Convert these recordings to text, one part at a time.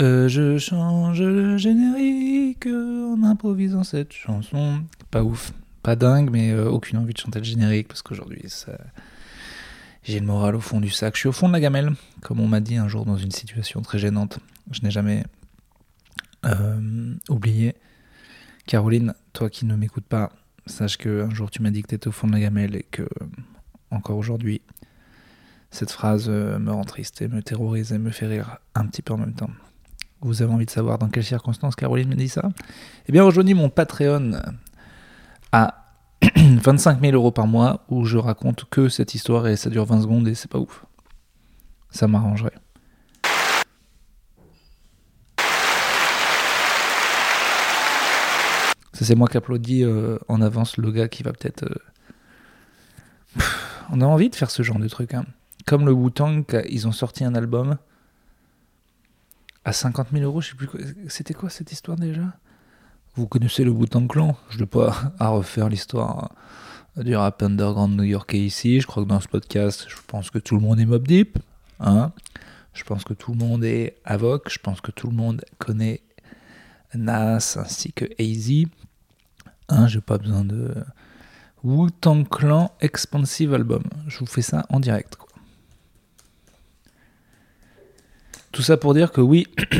Euh, je change le générique en improvisant cette chanson. Pas ouf, pas dingue, mais euh, aucune envie de chanter le générique parce qu'aujourd'hui, j'ai le moral au fond du sac. Je suis au fond de la gamelle, comme on m'a dit un jour dans une situation très gênante. Je n'ai jamais euh, oublié. Caroline, toi qui ne m'écoutes pas, sache qu'un jour tu m'as dit que tu étais au fond de la gamelle et que, encore aujourd'hui, cette phrase me rend triste et me terrorise et me fait rire un petit peu en même temps vous avez envie de savoir dans quelles circonstances Caroline me dit ça Eh bien, rejoignez mon Patreon à 25 000 euros par mois où je raconte que cette histoire et ça dure 20 secondes et c'est pas ouf. Ça m'arrangerait. Ça, c'est moi qui applaudis euh, en avance le gars qui va peut-être. Euh, on a envie de faire ce genre de truc. Hein. Comme le Wu-Tang, ils ont sorti un album à 50 000 euros, je sais plus. C'était quoi cette histoire déjà? Vous connaissez le Wu-Tang Clan? Je ne pas à refaire l'histoire du rap underground new-yorkais ici. Je crois que dans ce podcast, je pense que tout le monde est Mob Deep. Hein? Je pense que tout le monde est Avoc. Je pense que tout le monde connaît Nas ainsi que AZ. Hein, j'ai pas besoin de Wu-Tang Clan Expansive Album. Je vous fais ça en direct. Quoi. Tout ça pour dire que oui.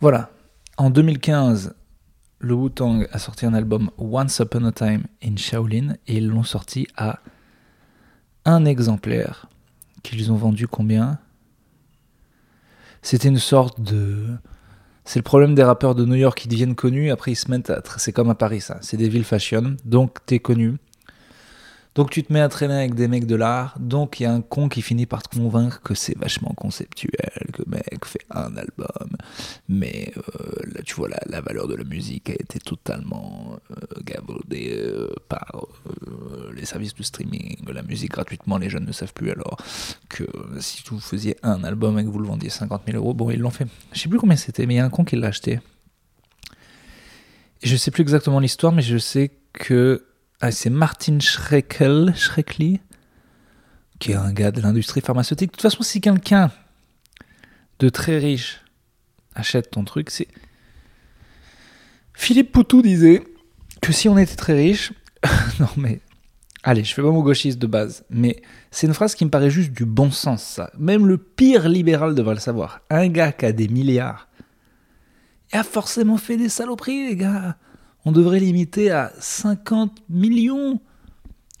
voilà. En 2015, le Wu-Tang a sorti un album Once Upon a Time in Shaolin et ils l'ont sorti à un exemplaire qu'ils ont vendu combien? C'était une sorte de... C'est le problème des rappeurs de New York qui deviennent connus, après ils se mettent à... C'est comme à Paris ça, c'est des villes fashion, donc t'es connu, donc tu te mets à traîner avec des mecs de l'art, donc il y a un con qui finit par te convaincre que c'est vachement conceptuel, que mec fait un album, mais euh, là tu vois la, valeur de la musique a été totalement euh, euh par euh, les services de streaming, la musique gratuitement, les jeunes ne savent plus alors que si vous faisiez un album et que vous le vendiez 50 000 euros, bon ils l'ont fait. Je sais plus combien c'était, mais il y a un con qui l'a acheté. Je sais plus exactement l'histoire, mais je sais que ah, c'est Martin Schreckel, Schreckli, qui est un gars de l'industrie pharmaceutique. De toute façon, si quelqu'un de très riche achète ton truc, c'est. Philippe Poutou disait que si on était très riche. non, mais. Allez, je fais pas mon gauchiste de base, mais c'est une phrase qui me paraît juste du bon sens. Même le pire libéral devrait le savoir. Un gars qui a des milliards, il a forcément fait des saloperies, les gars on devrait limiter à 50 millions.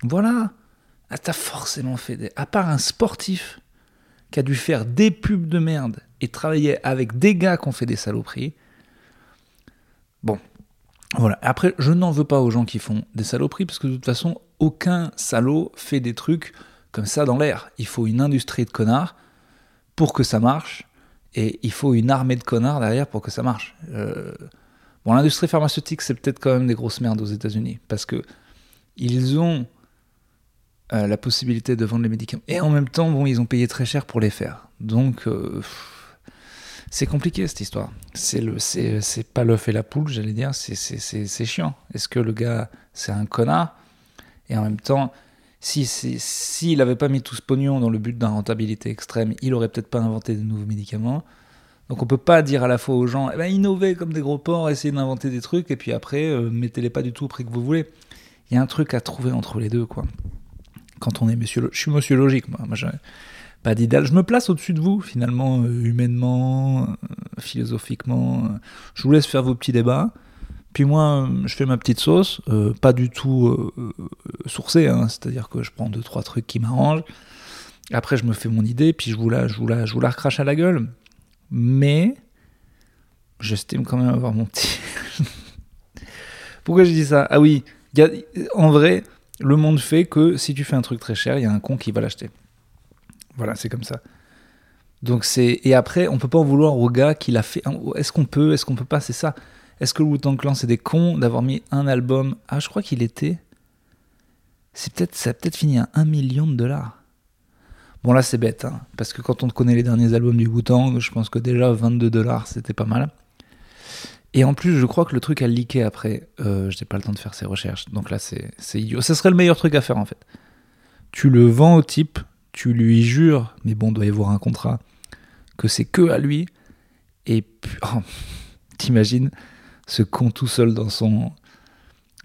Voilà. Ah, t'as forcément fait des. À part un sportif qui a dû faire des pubs de merde et travailler avec des gars qui ont fait des saloperies. Bon. Voilà. Après, je n'en veux pas aux gens qui font des saloperies parce que de toute façon, aucun salaud fait des trucs comme ça dans l'air. Il faut une industrie de connards pour que ça marche et il faut une armée de connards derrière pour que ça marche. Euh, L'industrie pharmaceutique, c'est peut-être quand même des grosses merdes aux États-Unis parce que ils ont euh, la possibilité de vendre les médicaments et en même temps, bon, ils ont payé très cher pour les faire. Donc, euh, c'est compliqué cette histoire. C'est pas l'œuf et la poule, j'allais dire. C'est, chiant. Est-ce que le gars, c'est un connard? Et en même temps, si s'il n'avait pas mis tout ce pognon dans le but d'une rentabilité extrême, il aurait peut-être pas inventé de nouveaux médicaments. Donc on peut pas dire à la fois aux gens, eh ben, innovez comme des gros porcs, essayez d'inventer des trucs, et puis après, euh, mettez-les pas du tout au prix que vous voulez. Il y a un truc à trouver entre les deux, quoi. Quand on est monsieur... Je suis monsieur logique, moi. pas d'idéal. Je me place au-dessus de vous, finalement, euh, humainement, euh, philosophiquement. Je vous laisse faire vos petits débats. Puis moi, je fais ma petite sauce, pas du tout sourcée, hein. c'est-à-dire que je prends deux, trois trucs qui m'arrangent. Après, je me fais mon idée, puis je vous la, je vous la, je vous la recrache à la gueule mais j'estime quand même avoir mon petit. Pourquoi je dis ça? Ah oui, en vrai, le monde fait que si tu fais un truc très cher, il y a un con qui va l'acheter. Voilà, c'est comme ça. Donc c'est et après, on peut pas en vouloir au gars qui l'a fait. Est-ce qu'on peut Est-ce qu'on peut pas? C'est ça. Est-ce que le Wu-Tang Clan c'est des cons d'avoir mis un album? Ah, je crois qu'il était. C'est peut-être ça a peut-être fini à un million de dollars. Bon là c'est bête, hein, parce que quand on connaît les derniers albums du Wu-Tang, je pense que déjà 22 dollars c'était pas mal. Et en plus je crois que le truc a leaké après, euh, je n'ai pas le temps de faire ces recherches, donc là c'est idiot. Ce serait le meilleur truc à faire en fait. Tu le vends au type, tu lui jures, mais bon doit y avoir un contrat, que c'est que à lui. Et puis, oh, t'imagines ce con tout seul dans son,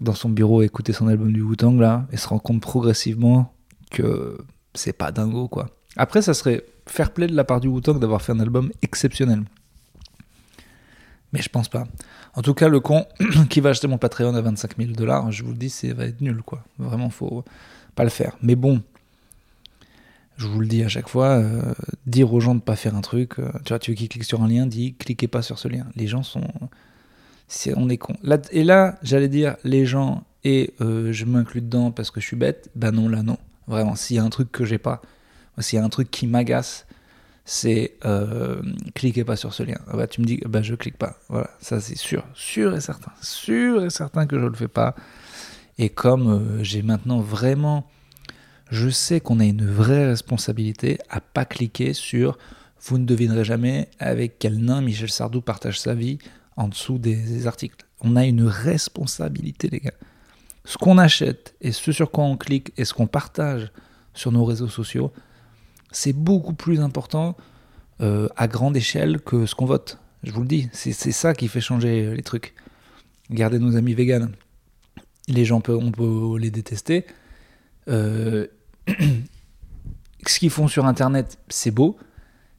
dans son bureau écouter son album du Wu-Tang là et se rend compte progressivement que c'est pas dingo quoi. Après, ça serait fair play de la part du Wu-Tang d'avoir fait un album exceptionnel. Mais je pense pas. En tout cas, le con qui va acheter mon Patreon à 25 000 dollars, je vous le dis, ça va être nul quoi. Vraiment, faut pas le faire. Mais bon, je vous le dis à chaque fois, euh, dire aux gens de pas faire un truc, euh, tu vois, tu veux qu'ils cliquent sur un lien, dis cliquez pas sur ce lien. Les gens sont, on est con. et là, j'allais dire les gens et euh, je m'inclus dedans parce que je suis bête. Ben non, là non. Vraiment, s'il y a un truc que j'ai pas, s'il y a un truc qui m'agace, c'est cliquez pas sur ce lien. Ah bah tu me dis, bah je clique pas. Voilà, ça c'est sûr, sûr et certain, sûr et certain que je le fais pas. Et comme j'ai maintenant vraiment je sais qu'on a une vraie responsabilité à pas cliquer sur vous ne devinerez jamais avec quel nain Michel Sardou partage sa vie en dessous des, articles. On a une responsabilité, les gars. Ce qu'on achète et ce sur quoi on clique et ce qu'on partage sur nos réseaux sociaux, c'est beaucoup plus important euh, à grande échelle que ce qu'on vote. Je vous le dis, c'est ça qui fait changer les trucs. Regardez nos amis véganes. Les gens, peuvent, on peut les détester. Euh, ce qu'ils font sur Internet, c'est beau,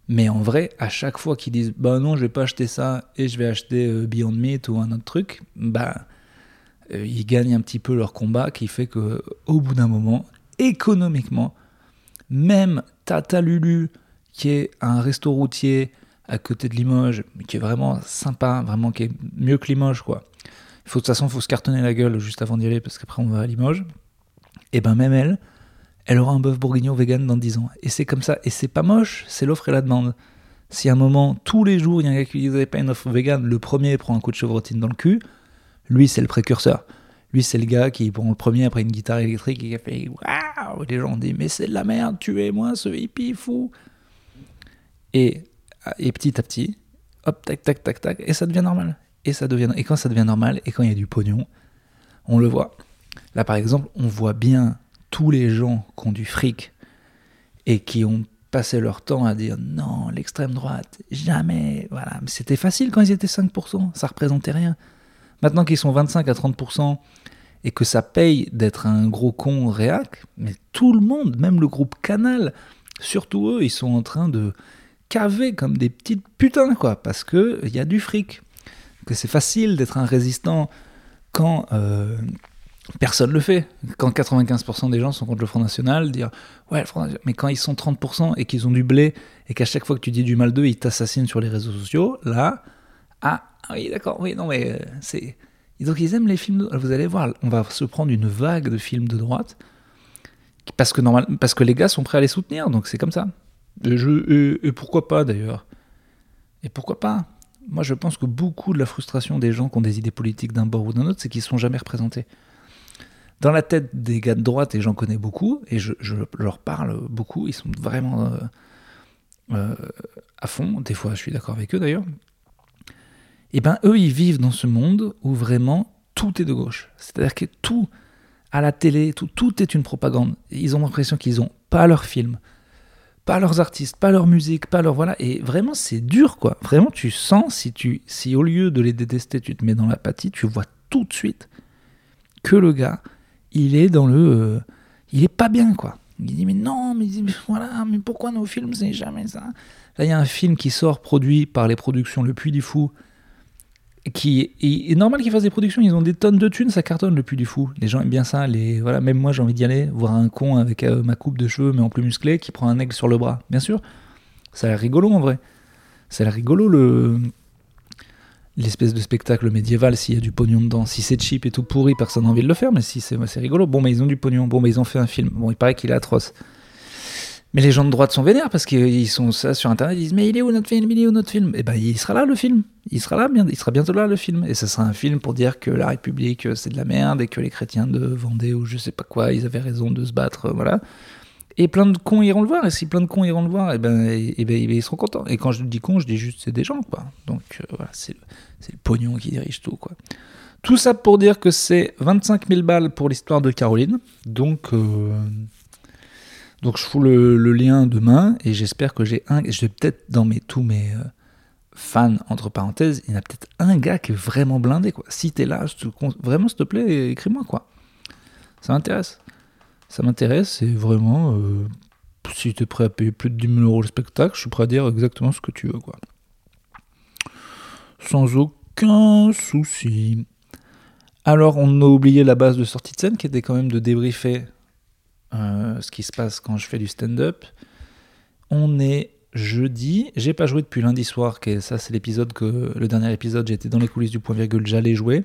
mais en vrai, à chaque fois qu'ils disent bah non, je vais pas acheter ça et je vais acheter euh, Beyond Meat ou un autre truc, bah ils gagnent un petit peu leur combat, qui fait que au bout d'un moment, économiquement, même Tata Lulu, qui est un resto routier à côté de Limoges, qui est vraiment sympa, vraiment qui est mieux que Limoges, quoi. Faut de toute façon, il faut se cartonner la gueule juste avant d'y aller parce qu'après on va à Limoges. Et ben même elle, elle aura un bœuf bourguignon vegan dans 10 ans. Et c'est comme ça. Et c'est pas moche, c'est l'offre et la demande. Si à un moment, tous les jours, il y a un gars qui n'avez pas une offre vegan, le premier prend un coup de chevrotine dans le cul, lui, c'est le précurseur. Lui, c'est le gars qui prend le premier après une guitare électrique et qui a fait Waouh Les gens disent Mais c'est de la merde, tuez-moi ce hippie fou et, et petit à petit, hop, tac, tac, tac, tac, et ça devient normal. Et, ça devient, et quand ça devient normal, et quand il y a du pognon, on le voit. Là, par exemple, on voit bien tous les gens qui ont du fric et qui ont passé leur temps à dire non, l'extrême droite, jamais. Voilà, c'était facile quand ils étaient 5%, ça représentait rien. Maintenant qu'ils sont 25 à 30% et que ça paye d'être un gros con réac, mais tout le monde, même le groupe Canal, surtout eux, ils sont en train de caver comme des petites putains, quoi, parce qu'il y a du fric. Que c'est facile d'être un résistant quand. Euh, personne le fait. Quand 95% des gens sont contre le Front National, dire ouais, le Front National, mais quand ils sont 30% et qu'ils ont du blé et qu'à chaque fois que tu dis du mal d'eux, ils t'assassinent sur les réseaux sociaux, là, ah, oui, d'accord, oui, non, mais euh, c'est. Donc ils aiment les films. De... Vous allez voir, on va se prendre une vague de films de droite parce que, parce que les gars sont prêts à les soutenir, donc c'est comme ça. Et pourquoi pas d'ailleurs Et pourquoi pas? Moi je pense que beaucoup de la frustration des gens qui ont des idées politiques d'un bord ou d'un autre, c'est qu'ils ne sont jamais représentés dans la tête des gars de droite, et j'en connais beaucoup, et je, leur parle beaucoup, ils sont vraiment euh, euh, à fond, des fois je suis d'accord avec eux d'ailleurs, et eh ben eux ils vivent dans ce monde où vraiment tout est de gauche. C'est-à-dire que tout, à la télé, tout, tout est une propagande. Ils ont l'impression qu'ils n'ont pas leurs films, pas leurs artistes, pas leur musique, pas leur voilà. Et vraiment, c'est dur, quoi. Vraiment, tu sens si tu, si au lieu de les détester, tu te mets dans l'apathie, tu vois tout de suite que le gars, il est dans le. Euh, il est pas bien, quoi. Il dit, mais non, mais, voilà, mais pourquoi nos films, c'est jamais ça? Là, il y a un film qui sort, produit par les productions Le Puy du Fou, qui est, normal qu'ils fassent des productions, ils ont des tonnes de thunes, ça cartonne Le Puy du Fou. Les gens aiment bien ça, les, voilà, même moi j'ai envie d'y aller, voir un con avec euh, ma coupe de cheveux, mais en plus musclé, qui prend un aigle sur le bras. Bien sûr, ça a l'air rigolo en vrai. Ça a l'air rigolo le l'espèce de spectacle médiéval s'il y a du pognon dedans. Si c'est cheap et tout pourri, personne n'a envie de le faire, mais si c'est rigolo, bon, mais ils ont du pognon, bon, mais ils ont fait un film. Bon, il paraît qu'il est atroce. Mais les gens de droite sont vénères parce qu'ils sont ça sur internet, ils disent Mais il est où notre film Il est où notre film? Et eh ben il sera là le film. Il sera là, il sera bientôt là le film. Et ce sera un film pour dire que la République c'est de la merde et que les chrétiens de Vendée ou je sais pas quoi, ils avaient raison de se battre, voilà. Et plein de cons iront le voir. Et si plein de cons iront le voir, et eh ben, et, eh ben, ils seront contents. Et quand je dis cons, je dis juste c'est des gens, quoi. Donc euh, voilà, c'est le pognon qui dirige tout, quoi. Tout ça pour dire que c'est 25 000 balles pour l'histoire de Caroline. Donc, euh, Donc je fous le, lien demain et j'espère que j'ai un. Je vais peut-être dans mes, tous mes euh, fans, entre parenthèses, il y en a peut-être un gars qui est vraiment blindé. Quoi. Si t'es là, vraiment, s'il te plaît, écris-moi. quoi. Ça m'intéresse. Ça m'intéresse et vraiment, euh, si tu es prêt à payer plus de 10 000 euros le spectacle, je suis prêt à dire exactement ce que tu veux. quoi. Sans aucun souci. Alors, on a oublié la base de sortie de scène qui était quand même de débriefer euh, ce qui se passe quand je fais du stand-up. On est jeudi. J'ai pas joué depuis lundi soir, que ça c'est l'épisode que le dernier épisode, j'étais dans les coulisses du point virgule, j'allais jouer.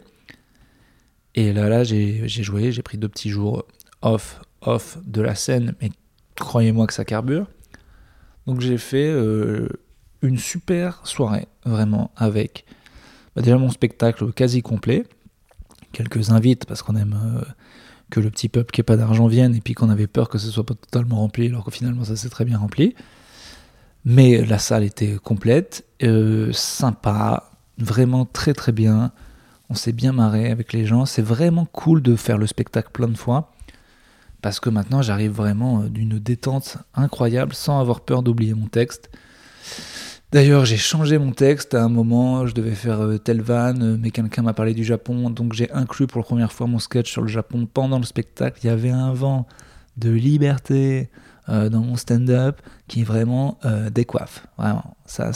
Et là, là, j'ai joué, j'ai pris deux petits jours off, off de la scène, mais croyez-moi que ça carbure. Donc j'ai fait euh, une super soirée, vraiment, avec bah, déjà mon spectacle quasi complet quelques invites parce qu'on aime euh, que le petit peuple qui n'a pas d'argent vienne et puis qu'on avait peur que ce soit pas totalement rempli alors que finalement ça s'est très bien rempli. Mais la salle était complète, euh, sympa, vraiment très très bien. On s'est bien marré avec les gens. C'est vraiment cool de faire le spectacle plein de fois parce que maintenant j'arrive vraiment euh, d'une détente incroyable sans avoir peur d'oublier mon texte. D'ailleurs, j'ai changé mon texte à un moment, je devais faire euh, telle euh, mais quelqu'un m'a parlé du Japon, donc j'ai inclus pour la première fois mon sketch sur le Japon pendant le spectacle. Il y avait un vent de liberté euh, dans mon stand-up qui vraiment décoiffe. Vraiment, ça.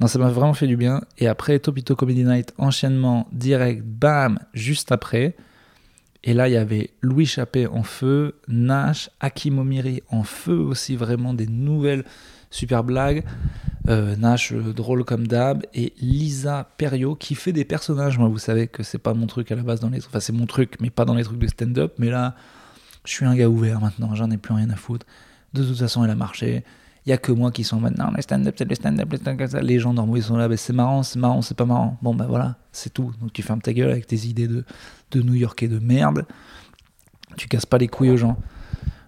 Non, ça m'a vraiment fait du bien. Et après, Topito Comedy Night, enchaînement direct, bam, juste après. Et là, il y avait Louis Chappé en feu, Nash, Akimomiri en feu aussi, vraiment des nouvelles super blague. Euh, Nash, euh, drôle comme d'hab, et Lisa Perio qui fait des personnages. Moi, vous savez que c'est pas mon truc à la base dans les. Enfin, c'est mon truc, mais pas dans les trucs de stand-up. Mais là, je suis un gars ouvert maintenant, j'en ai plus rien à foutre. De toute façon, elle a marché. Il y a que moi qui sont maintenant les stand-up, c'est les stand-up, les stand-up, Les gens normaux, ils sont là, ben, c'est marrant, c'est marrant, c'est pas marrant. Bon, ben voilà, c'est tout. Donc tu fermes ta gueule avec tes idées de, de New-Yorkais de merde. Tu casses pas les couilles aux gens.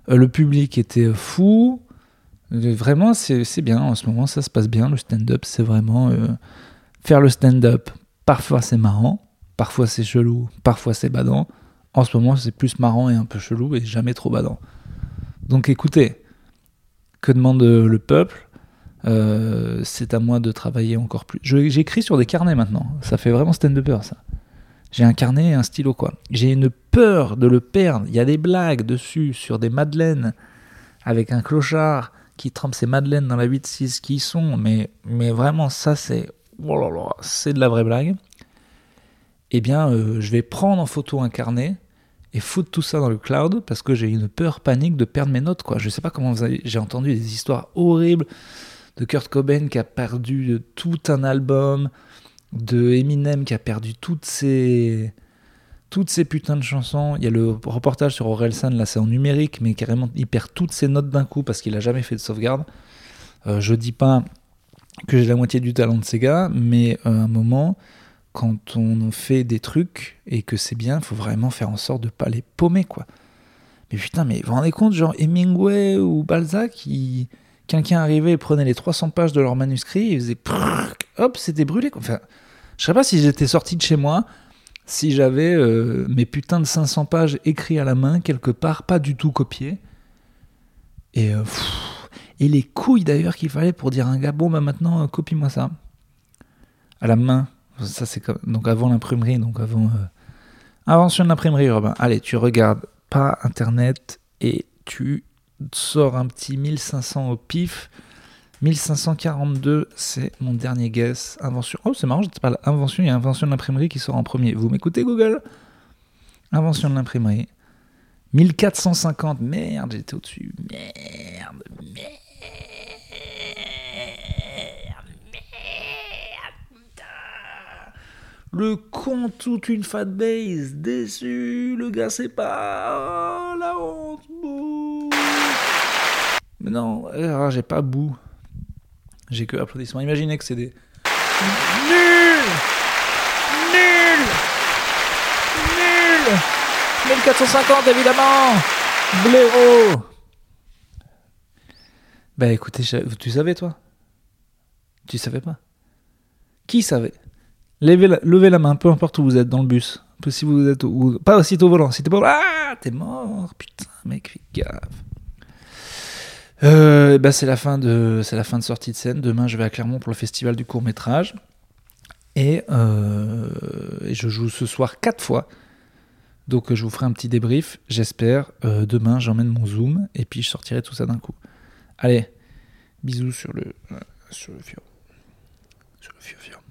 Euh, le public était fou. Vraiment, c'est bien. En ce moment, ça se passe bien. Le stand-up, c'est vraiment euh, faire le stand-up. Parfois, c'est marrant. Parfois, c'est chelou. Parfois, c'est badant. En ce moment, c'est plus marrant et un peu chelou et jamais trop badant. Donc, écoutez, que demande le peuple? Euh, C'est à moi de travailler encore plus. J'écris sur des carnets maintenant. Ça fait vraiment stand-upper, ça. J'ai un carnet et un stylo, quoi. J'ai une peur de le perdre. Il y a des blagues dessus sur des madeleines avec un clochard qui trempe ses madeleines dans la 8-6 qui sont, mais, vraiment, ça, c'est. Oh c'est de la vraie blague. Eh bien, euh, je vais prendre en photo un carnet et foutre tout ça dans le cloud parce que j'ai une peur panique de perdre mes notes. Quoi. Je sais pas comment vous avez... J'ai entendu des histoires horribles de Kurt Cobain qui a perdu tout un album, de Eminem qui a perdu toutes ses toutes ces putains de chansons. Il y a le reportage sur Orelsan, là c'est en numérique, mais carrément il perd toutes ses notes d'un coup parce qu'il a jamais fait de sauvegarde. Euh, je dis pas que j'ai la moitié du talent de ces gars, mais à un moment, quand on fait des trucs et que c'est bien, il faut vraiment faire en sorte de pas les paumer, quoi. Mais putain, mais vous vous rendez compte, genre Hemingway ou Balzac, quelqu'un arrivait et prenait les 300 pages de leur manuscrit et faisait hop, c'était brûlé. Enfin, je sais pas si j'étais sorti de chez moi, si j'avais euh, mes putains de 500 pages écrits à la main, quelque part, pas du tout copiés. Et, euh, et les couilles d'ailleurs qu'il fallait pour dire à un gars, bon bah maintenant, euh, copie-moi ça. À la main. Ça c'est. Donc avant l'imprimerie, donc avant... Invention de l'imprimerie, Robin. Allez, tu regardes pas Internet et tu sors un petit 1500 au pif 1542, c'est mon dernier guess. Invention. Oh, c'est marrant, je pas invention, il y a invention de l'imprimerie qui sort en premier. Vous m'écoutez, Google? Invention de l'imprimerie. 1450, merde, j'étais au-dessus. Merde, merde, merde. Le con, toute une fat base, déçu, le gars c'est pas. Oh, la honte, bouh. Mais non, j'ai pas bout. J'ai que applaudissements. Imaginez que c'est des. Nul Nul Nul 1450 évidemment Blaireau Bah écoutez, tu savais toi? Tu savais pas? Qui savait? Levez la, levez la main, peu importe où vous êtes dans le bus. Si vous êtes. Ou, pas aussitôt au volant. Si t'es pas. Ah T'es mort Putain, mec, fais gaffe. Euh, bah, c'est la fin de c'est la fin de sortie de scène. Demain, je vais à Clermont pour le festival du court métrage et, euh, et je joue ce soir quatre fois. Donc je vous ferai un petit débrief, j'espère. Euh, demain, j'emmène mon zoom et puis je sortirai tout ça d'un coup. Allez, bisous sur le sur le fio. Sur le fio.